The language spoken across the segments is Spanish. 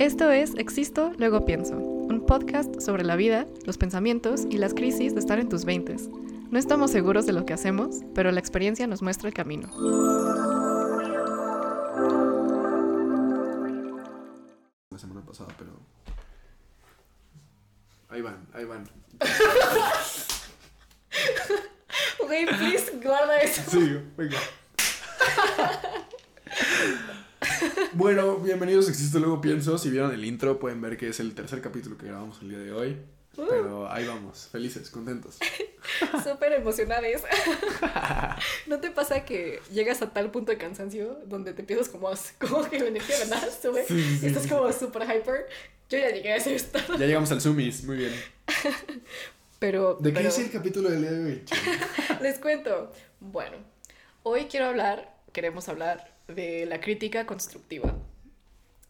Esto es Existo, luego pienso, un podcast sobre la vida, los pensamientos y las crisis de estar en tus veintes. No estamos seguros de lo que hacemos, pero la experiencia nos muestra el camino. La semana pasada, pero. Ahí van, ahí van. Ok, please, guarda eso. Sí, venga. Bueno, bienvenidos a Existo Luego Pienso. Si vieron el intro, pueden ver que es el tercer capítulo que grabamos el día de hoy. Pero ahí vamos, felices, contentos. Súper emocionadas. ¿No te pasa que llegas a tal punto de cansancio donde te empiezas como, como que la energía de nada sube Sí, sí, sí, y estás como súper hyper? Yo ya llegué a ese estado. Ya llegamos al Zoomies, muy bien. Pero, ¿De qué es el capítulo del día de hoy? les cuento. Bueno, hoy quiero hablar, queremos hablar de la crítica constructiva.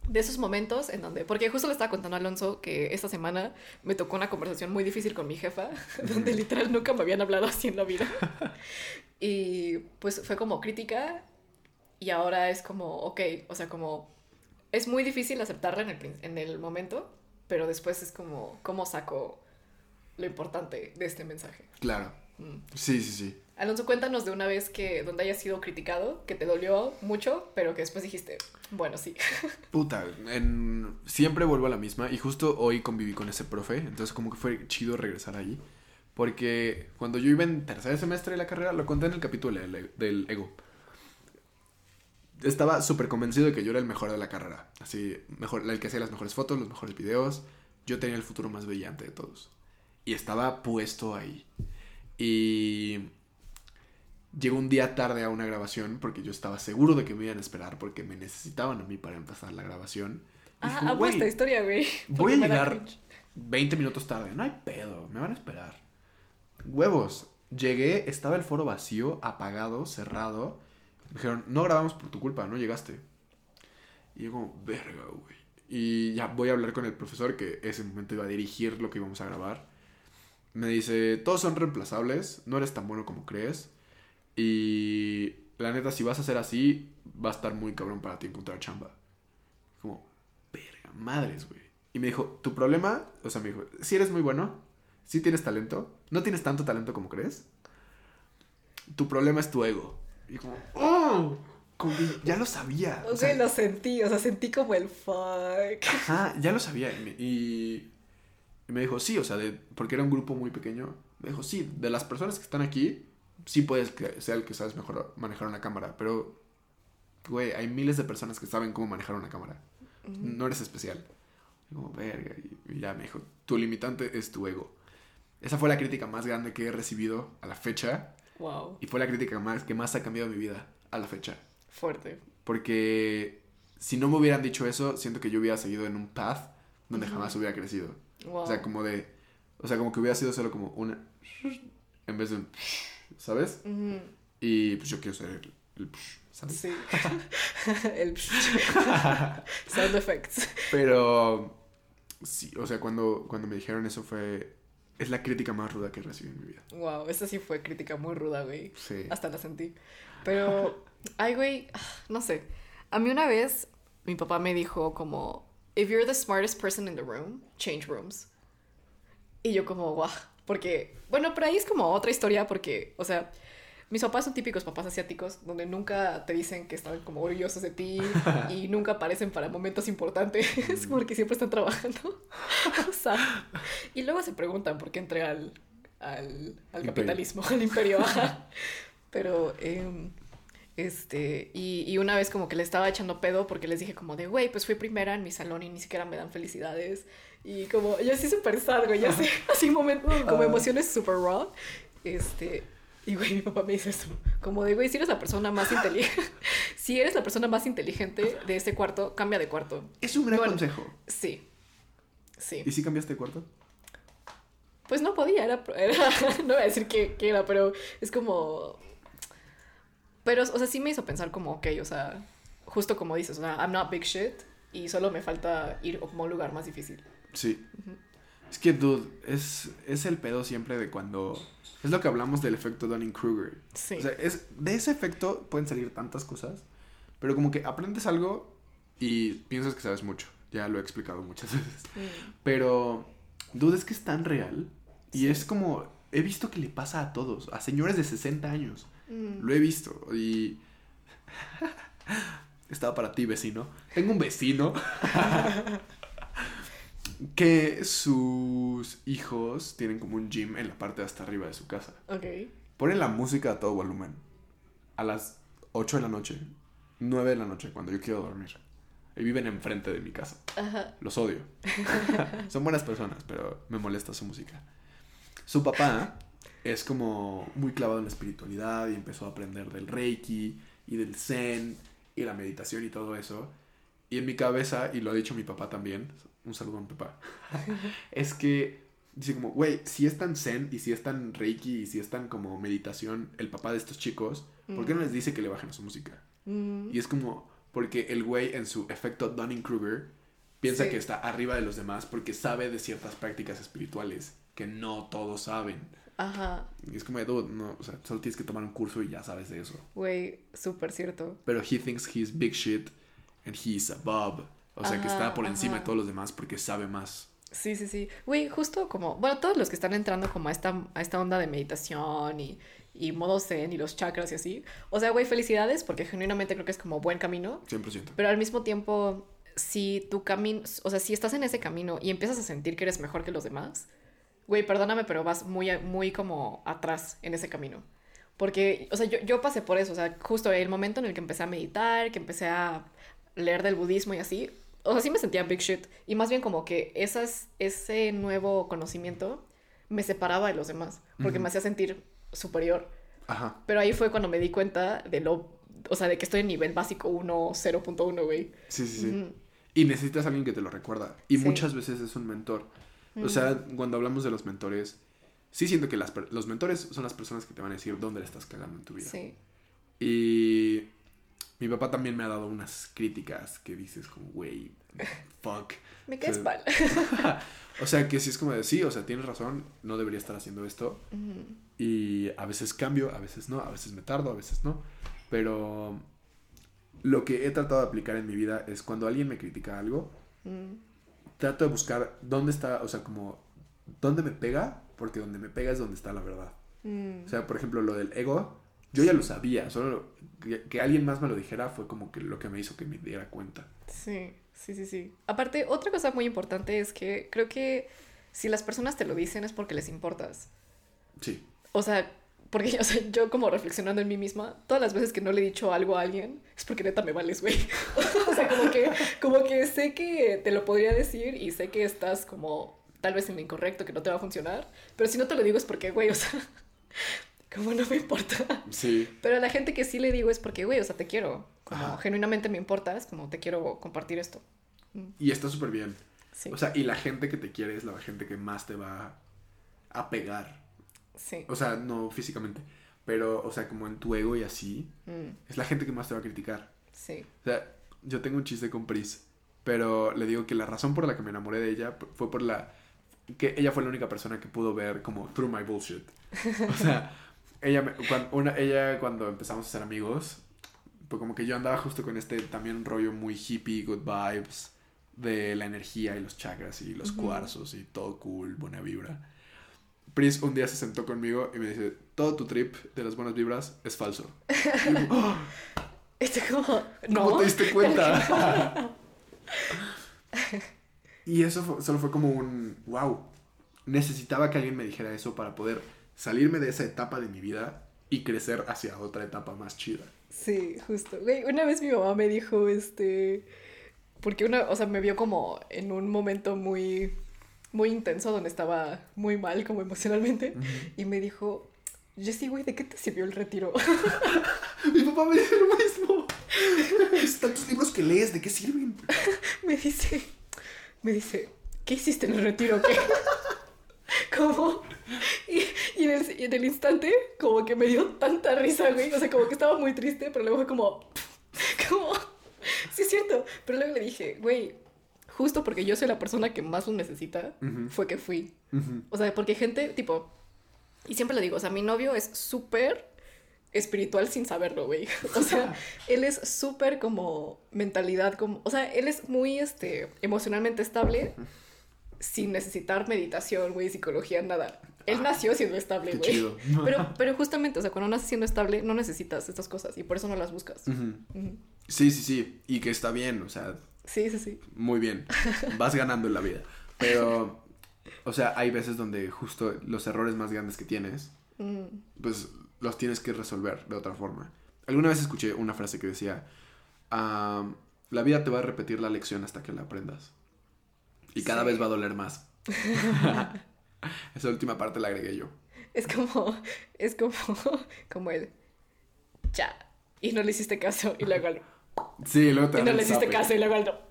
De esos momentos en donde, porque justo le estaba contando a Alonso que esta semana me tocó una conversación muy difícil con mi jefa, donde literal nunca me habían hablado así en la vida. Y pues fue como crítica y ahora es como, ok, o sea, como es muy difícil aceptarla en el, en el momento, pero después es como, ¿cómo saco lo importante de este mensaje? Claro. Mm. Sí, sí, sí. Alonso, cuéntanos de una vez que donde hayas sido criticado, que te dolió mucho, pero que después dijiste, bueno, sí. Puta, en... siempre vuelvo a la misma y justo hoy conviví con ese profe, entonces como que fue chido regresar allí. Porque cuando yo iba en tercer semestre de la carrera, lo conté en el capítulo del, ego. Estaba súper convencido de que yo era el mejor de la carrera. Así, mejor, el que hacía las mejores fotos, los mejores videos. Yo tenía el futuro más brillante de todos. Y estaba puesto ahí. Y llegó un día tarde a una grabación porque yo estaba seguro de que me iban a esperar porque me necesitaban a mí para empezar la grabación. Y Ah, amo "Güey, esta historia, güey. Voy a llegar cringe. 20 minutos tarde. No hay pedo, me van a esperar. Huevos. Llegué, estaba el foro vacío, apagado, cerrado. Me dijeron, no grabamos por tu culpa, no llegaste. Y yo como, verga, güey. Y ya voy a hablar con el profesor que ese momento iba a dirigir lo que íbamos a grabar. Me dice, todos son reemplazables, no eres tan bueno como crees. Y la neta, si vas a ser así, va a estar muy cabrón para ti encontrar chamba. Como, verga, madres, güey. Y me dijo, tu problema, o sea, me dijo, si eres muy bueno, si tienes talento, no tienes tanto talento como crees. Tu problema es tu ego. Y como, oh, como que ya lo sabía. O sea, lo sentí, o sea, sentí como el fuck. Ajá, ya lo sabía. Y me, y- y me dijo, sí, o sea, de, porque era un grupo muy pequeño. Me dijo, sí, de las personas que están aquí, sí puedes que sea el que sabes mejor manejar una cámara. Pero, güey, hay miles de personas que saben cómo manejar una cámara. No eres especial. Y como, verga. Y, y ya me dijo, tu limitante es tu ego. Esa fue la crítica más grande que he recibido a la fecha. Wow, Y fue la crítica más, que más ha cambiado mi vida a la fecha. fuerte. Porque si no me hubieran dicho eso, siento que yo hubiera seguido en un path donde jamás hubiera crecido. Wow. O sea, como de. O sea, como que hubiera sido solo como una. En vez de un. ¿Sabes? Y pues yo quiero ser el. el ¿Sabes? Sí. el sound effects. Pero. Sí, o sea, cuando, cuando me dijeron eso fue. Es la crítica más ruda que recibí en mi vida. Wow, esta sí fue crítica muy ruda, güey. Sí. Hasta la sentí. Pero, ay, güey, no sé. A mí una vez mi papá me dijo como, if you're the smartest person in the room, change rooms. Y yo como, guau, porque, bueno, pero ahí es como otra historia porque, o sea, mis papás son típicos papás asiáticos donde nunca te dicen que están como orgullosos de ti y nunca aparecen para momentos importantes porque siempre están trabajando. o sea, y luego se preguntan por qué entré al, al, al capitalismo, al imperio. Pero, em, este, y, y una vez como que le estaba echando pedo porque les dije como de, güey, pues fui primera en mi salón y ni siquiera me dan felicidades. Y como, yo sí súper sad, güey, ya sé, así momentos como Ah. emociones súper raw. Este, y güey, mi papá me dice eso, como de, güey, si eres la persona más inteligente, si eres la persona más inteligente de este cuarto, cambia de cuarto. Es un gran Bueno. consejo. Sí, sí. ¿Y si cambiaste de cuarto? Pues no podía, era, era- no voy a decir qué, qué era, pero es como... Pero, o sea, sí me hizo pensar como, ok, o sea, justo como dices, o sea, I'm not big shit y solo me falta ir como a un lugar más difícil. Sí. Es que, dude, es, es el pedo siempre de cuando. Es lo que hablamos del efecto Dunning-Kruger. Sí. O sea, es, de ese efecto pueden salir tantas cosas, pero como que aprendes algo y piensas que sabes mucho. Ya lo he explicado muchas veces. Pero, duda es que es tan real. Y es como, he visto que le pasa a todos, a señores de 60 años. Mm. Lo he visto. Y... Estaba para ti, vecino. Tengo un vecino que sus hijos tienen como un gym en la parte de hasta arriba de su casa. Ok. Ponen la música a todo volumen. A las 8 de la noche, 9 de la noche, cuando yo quiero dormir. Y viven enfrente de mi casa. Ajá. Los odio. Son buenas personas, pero me molesta su música. Su papá es como muy clavado en la espiritualidad y empezó a aprender del Reiki y del Zen y la meditación y todo eso. Y en mi cabeza, y lo ha dicho mi papá también, un saludo a mi papá, es que dice como, güey, si es tan Zen y si es tan Reiki y si es tan como meditación el papá de estos chicos, ¿por qué no les dice que le bajen a su música? Mm. Y es como, porque el güey en su efecto Dunning-Kruger piensa Sí. que está arriba de los demás porque sabe de ciertas prácticas espirituales que no todos saben. Ajá. Y es como, dude, no, o sea, solo tienes que tomar un curso y ya sabes de eso. Güey, súper cierto. Pero he thinks he's big shit and he's above. O sea, que Ajá, está por encima ajá. de todos los demás porque sabe más. Sí, sí, sí. Güey, justo como, bueno, todos los que están entrando como a esta, a esta onda de meditación y, y modo zen y los chakras y así. O sea, güey, felicidades porque genuinamente creo que es como buen camino. 100%. Pero al mismo tiempo, si tu camino, o sea, si estás en ese camino y empiezas a sentir que eres mejor que los demás, güey, perdóname, pero vas muy, muy como atrás en ese camino. Porque, o sea, yo, yo pasé por eso, o sea, justo el momento en el que empecé a meditar, que empecé a leer del budismo y así, o sea, sí me sentía big shit. Y más bien como que esas, ese nuevo conocimiento me separaba de los demás, porque me hacía sentir superior. Ajá. Pero ahí fue cuando me di cuenta de lo, o sea, de que estoy en nivel básico 1, 0.1, güey. Sí, sí, sí. Y necesitas a alguien que te lo recuerda. Y Sí. muchas veces es un mentor. O sea, cuando hablamos de los mentores, sí siento que las los mentores son las personas que te van a decir dónde le estás cagando en tu vida. Sí. Y mi papá también me ha dado unas críticas que dices como, güey, fuck. Me caes mal. O sea, que sí es como de, sí, o sea, tienes razón, no debería estar haciendo esto. Y a veces cambio, a veces no, a veces me tardo, a veces no. Pero lo que he tratado de aplicar en mi vida es cuando alguien me critica algo, Mm. trato de buscar dónde está, o sea, como, dónde me pega, porque donde me pega es donde está la verdad. Mm. O sea, por ejemplo, lo del ego, yo ya lo sabía, solo que, que alguien más me lo dijera fue como que lo que me hizo que me diera cuenta. Sí, sí, sí, sí. Aparte, otra cosa muy importante es que creo que si las personas te lo dicen es porque les importas. Sí, O sea, porque o sea, yo como reflexionando en mí misma, todas las veces que no le he dicho algo a alguien es porque neta me vales, güey. o sea, como que, como que sé que te lo podría decir y sé que estás como tal vez en lo incorrecto, que no te va a funcionar, pero si no te lo digo es porque, güey, o sea, como no me importa. sí, Pero a la gente que sí le digo es porque, güey, o sea, te quiero. Como Ajá. genuinamente me importas, como te quiero compartir esto. y está súper bien. Sí. O sea, y la gente que te quiere es la gente que más te va a pegar. sí. O sea, no físicamente, pero, o sea, como en tu ego y así, Mm, es la gente que más te va a criticar. sí. O sea, yo tengo un chiste con Pris, pero le digo que la razón por la que me enamoré de ella fue por la... que ella fue la única persona que pudo ver como through my bullshit. O sea, ella, me- cuan- una, ella cuando empezamos a ser amigos, pues como que yo andaba justo con este también rollo muy hippie, good vibes, de la energía y los chakras y los cuarzos y todo cool, buena vibra. Pris un día se sentó conmigo y me dice, todo tu trip de las buenas vibras es falso. Y yo, "Oh, Esto como, no. ¿Cómo te diste cuenta? y eso fue- solo fue como un wow. Necesitaba que alguien me dijera eso para poder salirme de esa etapa de mi vida y crecer hacia otra etapa más chida. Sí, justo. Güey, una vez mi mamá me dijo, este, porque una, o sea, me vio como en un momento muy, muy intenso donde estaba muy mal como emocionalmente y me dijo, Jessy, güey, ¿de qué te sirvió el retiro? Mi papá me dice lo mismo. Tantos libros que lees, ¿de qué sirven? me dice, me dice, ¿qué hiciste en el retiro? ¿Qué? como, y, y en el, y en el instante, como que me dio tanta risa, güey, o sea, como que estaba muy triste, pero luego fue como, como, sí es cierto, pero luego le dije, güey, justo porque yo soy la persona que más lo necesita, Ujú. fue que fui. Ujú. O sea, porque gente, tipo, y siempre le digo, o sea, mi novio es súper espiritual sin saberlo, güey. O sea, él es súper como mentalidad, como, o sea, él es muy, este, emocionalmente estable sin necesitar meditación, güey, psicología, nada. Él Ah, nació siendo estable, güey. Pero, pero justamente, o sea, cuando naces siendo estable, no necesitas estas cosas y por eso no las buscas. Sí, sí, sí. Y que está bien, o sea, Sí, sí, sí. muy bien. Vas ganando en la vida. Pero, o sea, hay veces donde justo los errores más grandes que tienes, Mm, pues los tienes que resolver de otra forma. Alguna vez escuché una frase que decía, "Am, la vida te va a repetir la lección hasta que la aprendas. Y cada Sí. vez va a doler más. Esa última parte la agregué yo. Es como, es como, como el, ya, y no le hiciste caso, y luego al- Sí, luego te y no le hiciste zape. caso, y luego al.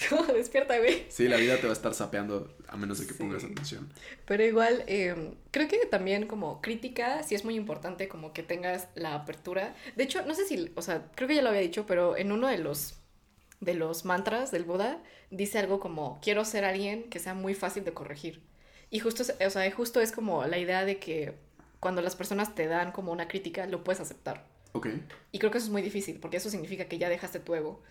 Es como, despierta, güey. Sí, la vida te va a estar sapeando a menos de que Sí. pongas atención. Pero igual, eh, creo que también como crítica, sí es muy importante como que tengas la apertura. De hecho, no sé si, o sea, creo que ya lo había dicho, pero en uno de los, de los mantras del Buda, dice algo como, quiero ser alguien que sea muy fácil de corregir. Y justo, es- o sea, justo es como la idea de que cuando las personas te dan como una crítica, lo puedes aceptar. Ok. Y creo que eso es muy difícil, porque eso significa que ya dejaste tu ego.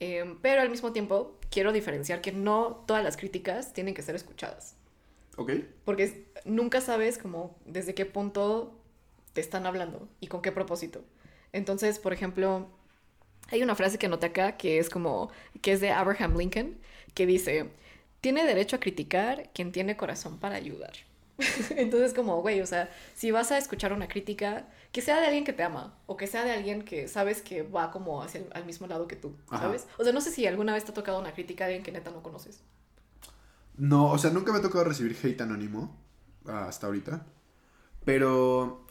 Em, pero al mismo tiempo, quiero diferenciar que no todas las críticas tienen que ser escuchadas. Ok. Porque nunca sabes como desde qué punto te están hablando y con qué propósito. Entonces, por ejemplo, hay una frase que anoté acá que es como, que es de Abraham Lincoln, que dice, tiene derecho a criticar quien tiene corazón para ayudar. Entonces, como, güey, o sea, si vas a escuchar una crítica, que sea de alguien que te ama o que sea de alguien que sabes que va como hacia el al mismo lado que tú, Ajá. ¿sabes? O sea, no sé si alguna vez te ha tocado una crítica de alguien que neta no conoces. No, o sea, nunca me ha tocado recibir hate anónimo ah, hasta ahorita. Pero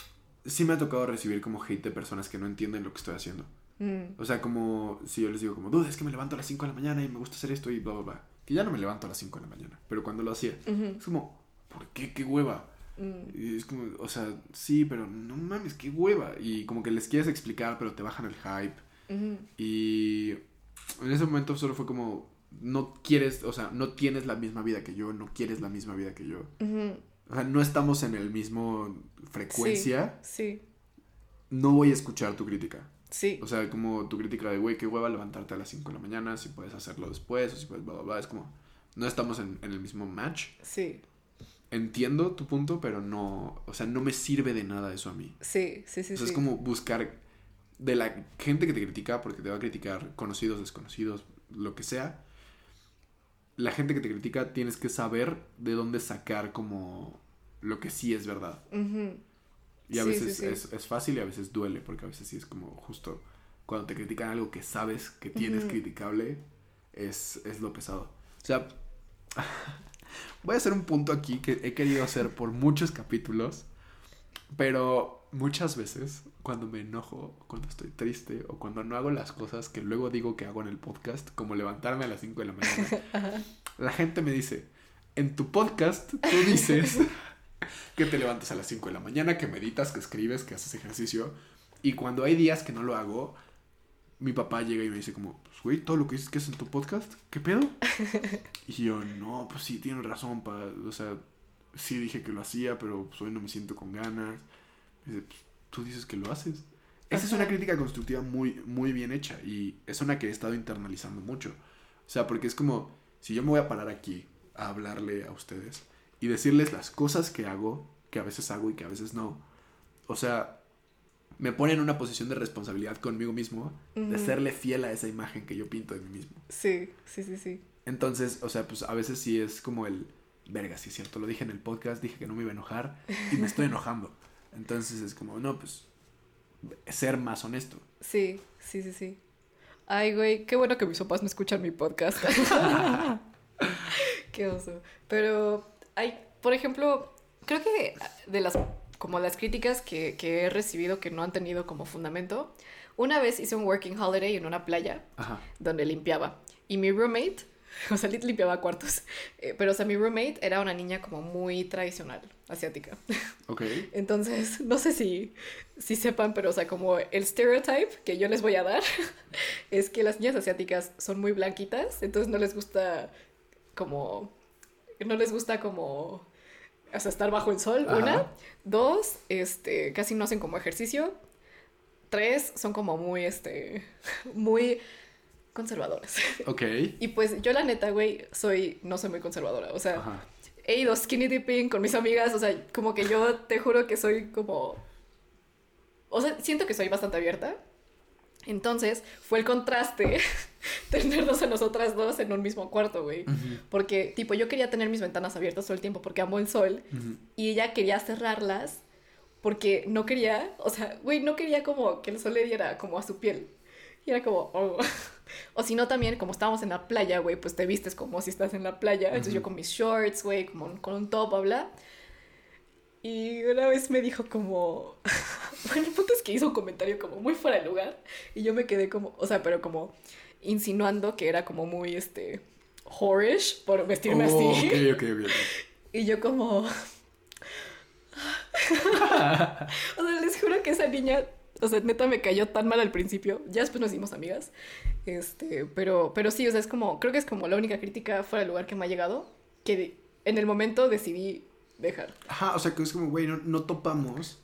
sí me ha tocado recibir como hate de personas que no entienden lo que estoy haciendo. Mm, O sea, como si yo les digo como, duda, es que me levanto a las 5 de la mañana y me gusta hacer esto y bla, bla, bla. Que ya no me levanto a las 5 de la mañana. Pero cuando lo hacía, es como, ¿por qué? ¿Qué hueva? mm. Y es como, o sea, sí, pero no mames, qué hueva. Y como que les quieres explicar, pero te bajan el hype. Y en ese momento solo fue como, no quieres, o sea, no tienes la misma vida que yo, no quieres la misma vida que yo. O sea, no estamos en el mismo frecuencia. Sí, No voy a escuchar tu crítica. Sí, O sea, como tu crítica de, güey, qué hueva levantarte a las 5 de la mañana, si puedes hacerlo después, o si puedes, bla, bla, bla. Es como, no estamos en, en el mismo match. sí, Entiendo tu punto, pero no, o sea, no me sirve de nada eso a mí. sí, sí, sí. o sea, sí. es como buscar de la gente que te critica, porque te va a criticar conocidos, desconocidos, lo que sea. La gente que te critica tienes que saber de dónde sacar como lo que sí es verdad. Y a Sí, veces sí, sí. Es, es fácil y a veces duele, porque a veces sí es como justo cuando te critican algo que sabes que tienes criticable, es, es lo pesado. O sea, voy a hacer un punto aquí que he querido hacer por muchos capítulos, pero muchas veces cuando me enojo, cuando estoy triste o cuando no hago las cosas que luego digo que hago en el podcast, como levantarme a las 5 de la mañana, la gente me dice, en tu podcast tú dices que te levantas a las 5 de la mañana, que meditas, que escribes, que haces ejercicio. Y cuando hay días que no lo hago, mi papá llega y me dice como, pues güey, todo lo que dices que es en tu podcast, ¿qué pedo? Y yo, no, pues sí, tienes razón, pa. O sea, sí dije que lo hacía, pero pues hoy no me siento con ganas. Me dice, pues tú dices que lo haces. Esa es una crítica constructiva muy, muy bien hecha y es una que he estado internalizando mucho. O sea, porque es como, si yo me voy a parar aquí a hablarle a ustedes y decirles las cosas que hago, que a veces hago y que a veces no, o sea, me pone en una posición de responsabilidad conmigo mismo de serle fiel a esa imagen que yo pinto de mí mismo. Sí, sí, sí, sí. Entonces, o sea, pues a veces sí es como el, verga, sí es cierto, lo dije en el podcast, dije que no me iba a enojar y me estoy enojando. Entonces es como, no, pues, ser más honesto. Sí, sí, sí, sí. Ay, güey, qué bueno que mis papás no escuchan mi podcast. qué oso. Pero hay, por ejemplo, creo que de las como las críticas que, que he recibido que no han tenido como fundamento, una vez hice un working holiday en una playa Ajá. donde limpiaba. Y mi roommate, o sea, limpiaba cuartos, eh, pero o sea, mi roommate era una niña como muy tradicional, asiática. Ok. Entonces, no sé si, si sepan, pero o sea, como el stereotype que yo les voy a dar es que las niñas asiáticas son muy blanquitas, entonces no les gusta como, no les gusta como, o sea, estar bajo el sol, Ajá. una. Dos, este, casi no hacen como ejercicio. tres son como muy, este, muy conservadores. Ok. Y pues yo la neta, güey, soy, no soy muy conservadora. O sea, Ajá. he ido skinny dipping con mis amigas, o sea, como que yo te juro que soy como... O sea, siento que soy bastante abierta. Entonces, fue el contraste tenernos a nosotras dos en un mismo cuarto, güey. Porque, tipo, yo quería tener mis ventanas abiertas todo el tiempo porque amo el sol. Y ella quería cerrarlas porque no quería, o sea, güey, no quería como que el sol le diera como a su piel. Y era como, oh. O si no, también, como estábamos en la playa, güey, pues te vistes como si estás en la playa. Entonces yo con mis shorts, güey, como con un top, bla. Y una vez me dijo como... Bueno, el punto es que hizo un comentario como muy fuera de lugar. Y yo me quedé como, o sea, pero como insinuando que era como muy, este, whorish por vestirme Oh, así. ok, ok, ok. Y yo como... o sea, les juro que esa niña, o sea, neta me cayó tan mal al principio. Ya después nos hicimos amigas. Este, pero, pero sí, o sea, es como, creo que es como la única crítica fuera del lugar que me ha llegado, que de- en el momento decidí dejar. Ajá, o sea, que es como, güey, no, no topamos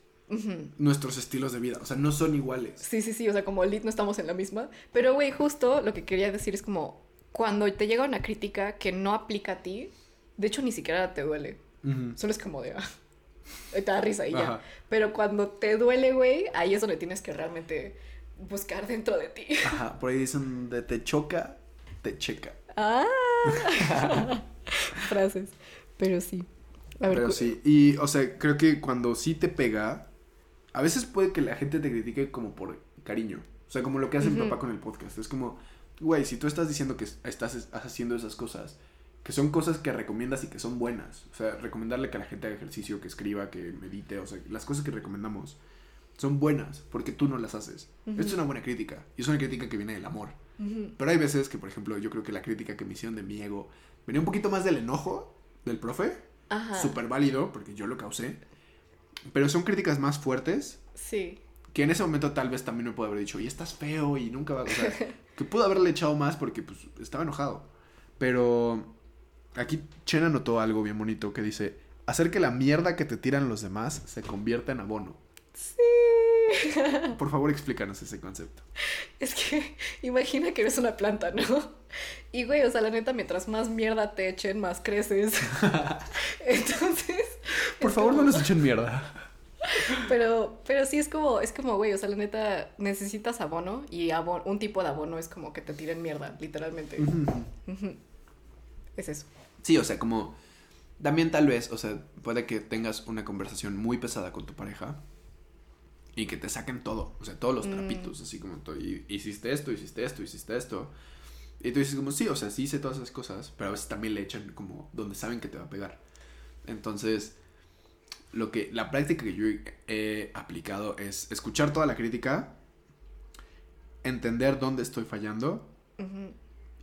nuestros estilos de vida. O sea, no son iguales. Sí, sí, sí, o sea, como Lit no estamos en la misma. Pero, güey, justo lo que quería decir es como, cuando te llega una crítica que no aplica a ti, de hecho ni siquiera te duele. Solo es como de, ah, te da risa y ya. Pero cuando te duele, güey, ahí es donde tienes que realmente buscar dentro de ti. Ajá, por ahí dicen de te choca, te checa. Ah, frases. Pero sí. A ver, Pero sí, y o sea, creo que cuando sí te pega, a veces puede que la gente te critique como por cariño. O sea, como lo que hace mi Ujú. papá con el podcast. Es como, güey, si tú estás diciendo que estás es- haciendo esas cosas, que son cosas que recomiendas y que son buenas. O sea, recomendarle que la gente haga ejercicio, que escriba, que medite, o sea, las cosas que recomendamos son buenas porque tú no las haces. Ujú. Esto es una buena crítica y es una crítica que viene del amor. Ujú. Pero hay veces que, por ejemplo, yo creo que la crítica que me hicieron de mi ego venía un poquito más del enojo del profe. Súper válido, porque yo lo causé. Pero son críticas más fuertes Sí. que en ese momento tal vez también me puedo haber dicho, y estás feo y nunca va a... O sea, que pudo haberle echado más porque pues estaba enojado. Pero aquí Chen anotó algo bien bonito que dice, hacer que la mierda que te tiran los demás se convierta en abono. Sí. Por favor, explícanos ese concepto. Es que imagina que eres una planta, ¿no? Y güey, o sea, la neta, mientras más mierda te echen, más creces. Entonces. Por favor, no nos echen mierda. Pero, pero sí es como, es como, güey, o sea, la neta, necesitas abono y abo- un tipo de abono es como que te tiren mierda, literalmente. Es eso. Sí, o sea, como también tal vez, o sea, puede que tengas una conversación muy pesada con tu pareja y que te saquen todo, o sea, todos los Mm. trapitos, así como tú, y- hiciste esto, hiciste esto, hiciste esto. Y tú dices como, sí, o sea, sí hice todas esas cosas, pero a veces también le echan como donde saben que te va a pegar. Entonces, lo que, la práctica que yo he aplicado es escuchar toda la crítica, entender dónde estoy fallando Ujú.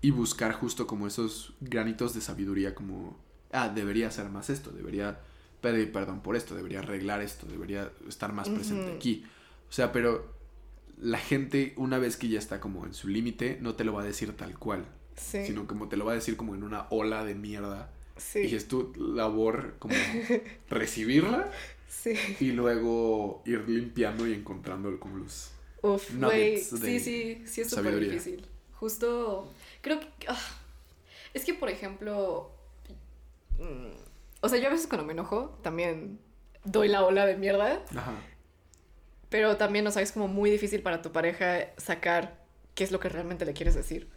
y buscar justo como esos granitos de sabiduría como, ah, debería hacer más esto, debería pedir perdón por esto, debería arreglar esto, debería estar más presente aquí. O sea, pero la gente una vez que ya está como en su límite, no te lo va a decir tal cual, Sí. sino como te lo va a decir como en una ola de mierda. Sí. Y es tu labor como recibirla Sí. y luego ir limpiando y encontrando como los... Uf, güey. Sí, sí, sí es súper difícil. Justo, creo que... ah, es que, por ejemplo... o sea, yo a veces cuando me enojo también doy la ola de mierda, Ajá. pero también, o sea, es como muy difícil para tu pareja sacar qué es lo que realmente le quieres decir.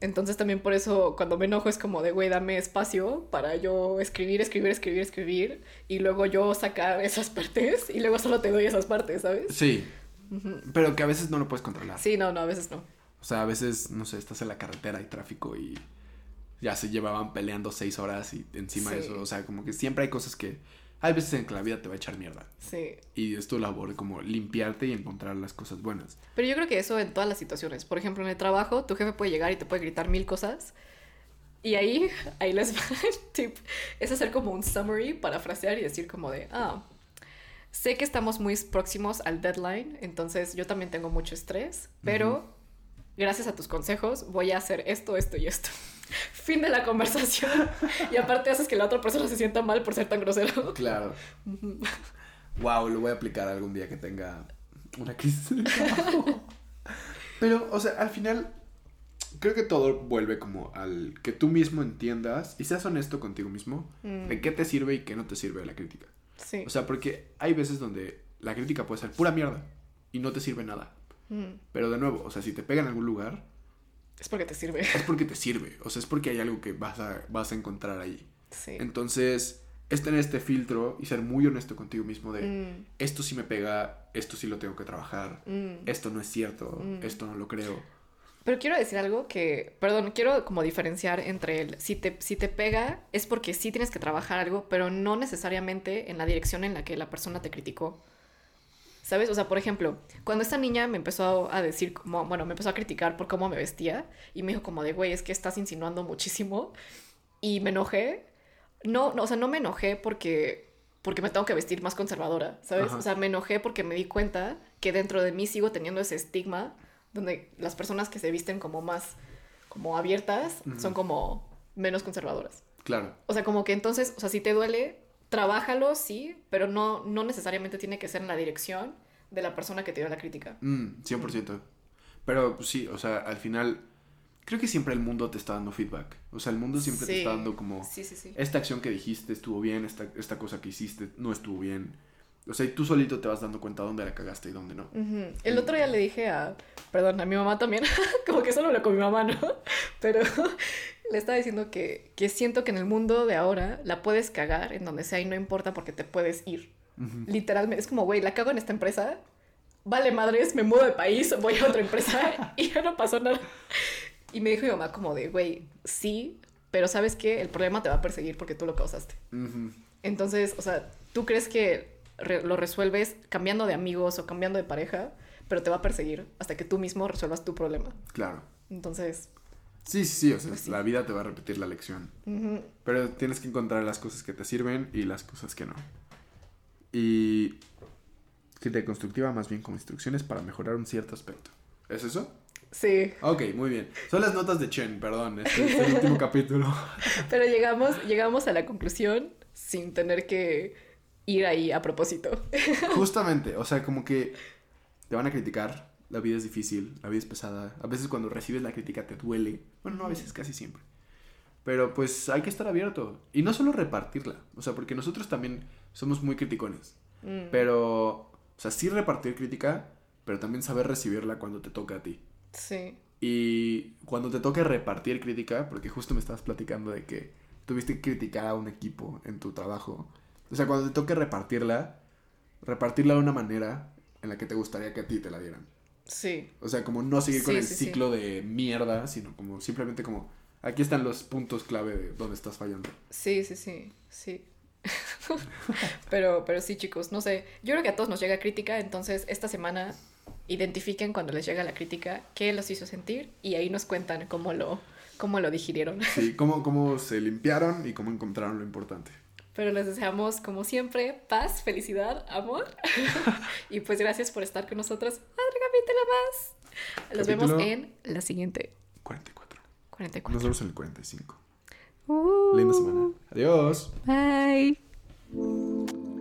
Entonces también por eso cuando me enojo es como de, güey, dame espacio para yo escribir, escribir, escribir, escribir y luego yo sacar esas partes y luego solo te doy esas partes, ¿sabes? Sí, pero que a veces no lo puedes controlar. Sí, no, no, a veces no. O sea, a veces, no sé, estás en la carretera y tráfico y ya se llevaban peleando seis horas y encima de Sí. eso, o sea, como que siempre hay cosas que hay veces en que la vida te va a echar mierda. Sí. Y es tu labor como limpiarte y encontrar las cosas buenas. Pero yo creo que eso en todas las situaciones. Por ejemplo, en el trabajo, tu jefe puede llegar y te puede gritar mil cosas. Y ahí, ahí les va el tip. Es hacer como un summary, parafrasear y decir como de, ah, sé que estamos muy próximos al deadline, entonces yo también tengo mucho estrés, pero gracias a tus consejos voy a hacer esto, esto y esto. Fin de la conversación. y aparte haces que la otra persona se sienta mal por ser tan grosero. Claro. wow, lo voy a aplicar algún día que tenga Una crisis en el trabajo. Pero, o sea, al final, creo que todo vuelve como al que tú mismo entiendas y seas honesto contigo mismo Mm, de qué te sirve y qué no te sirve la crítica. Sí. O sea, porque hay veces donde la crítica puede ser pura mierda y no te sirve nada. Mm, Pero de nuevo, o sea, si te pega en algún lugar, Es porque te sirve. es porque te sirve. O sea, es porque hay algo que vas a, vas a encontrar ahí. Sí. Entonces, es tener este filtro y ser muy honesto contigo mismo de Mm, esto sí me pega, esto sí lo tengo que trabajar, mm. esto no es cierto, Mm. esto no lo creo. Pero quiero decir algo que, perdón, quiero como diferenciar entre el, si te, si te pega es porque sí tienes que trabajar algo, pero no necesariamente en la dirección en la que la persona te criticó. ¿Sabes? O sea, por ejemplo, cuando esta niña me empezó a decir como, bueno, me empezó a criticar por cómo me vestía y me dijo como de, güey, es que estás insinuando muchísimo y me enojé. No, no, o sea, no me enojé porque, porque me tengo que vestir más conservadora, ¿sabes? Ajá. O sea, me enojé porque me di cuenta que dentro de mí sigo teniendo ese estigma donde las personas que se visten como más como abiertas son como menos conservadoras. Claro. O sea, como que entonces, o sea, si te duele, trabájalo, sí, pero no, no necesariamente tiene que ser en la dirección de la persona que te dio la crítica. Mm, 100%. Pero pues, sí, o sea, al final, creo que siempre el mundo te está dando feedback. O sea, el mundo siempre te está dando como, Sí, sí, sí. esta acción que dijiste estuvo bien, esta, esta cosa que hiciste no estuvo bien. O sea, y tú solito te vas dando cuenta dónde la cagaste y dónde no. El otro día le dije a, perdón, a mi mamá también, como que solo lo con mi mamá, ¿no? Pero le estaba diciendo que, que siento que en el mundo de ahora la puedes cagar en donde sea y no importa porque te puedes ir. Literalmente, es como, güey, la cago en esta empresa, vale madres, me mudo de país, voy a otra empresa y ya no pasó nada. Y me dijo mi mamá como de, güey, sí, pero ¿sabes qué? El problema te va a perseguir porque tú lo causaste. Entonces, o sea, tú crees que re- lo resuelves cambiando de amigos o cambiando de pareja, pero te va a perseguir hasta que tú mismo resuelvas tu problema. Claro. Entonces, Sí, sí, sí, o sea, Pues sí. la vida te va a repetir la lección. ujú, Pero tienes que encontrar las cosas que te sirven y las cosas que no. Y crítica constructiva más bien como instrucciones para mejorar un cierto aspecto. ¿Es eso? sí, Ok, muy bien. Son las notas de Chen, perdón, este es el último capítulo. pero llegamos, llegamos a la conclusión sin tener que ir ahí a propósito. Justamente, o sea, como que te van a criticar, la vida es difícil, la vida es pesada. A veces cuando recibes la crítica te duele. Bueno, no a veces, casi siempre. Pero pues hay que estar abierto. Y no solo repartirla, o sea, porque nosotros también somos muy criticones. Mm, Pero, o sea, sí repartir crítica, pero también saber recibirla cuando te toca a ti. Sí, Y cuando te toque repartir crítica, porque justo me estabas platicando de que tuviste que criticar a un equipo en tu trabajo. O sea, cuando te toque repartirla, repartirla de una manera en la que te gustaría que a ti te la dieran. Sí, O sea, como no seguir con Sí, el sí, sí. ciclo de mierda, sino como simplemente como, aquí están los puntos clave de donde estás fallando. sí, sí, sí, sí. pero, pero sí, chicos, no sé. Yo creo que a todos nos llega crítica, entonces esta semana identifiquen cuando les llega la crítica qué los hizo sentir y ahí nos cuentan cómo lo, cómo lo digirieron. Sí, cómo, cómo se limpiaron y cómo encontraron lo importante. Pero les deseamos, como siempre, paz, felicidad, amor. y pues gracias por estar con nosotros. Capítulo más. Los vemos Capítulo- en la siguiente 44. 44. Nos vemos en el 45. Uh, Linda semana. Adiós. Bye.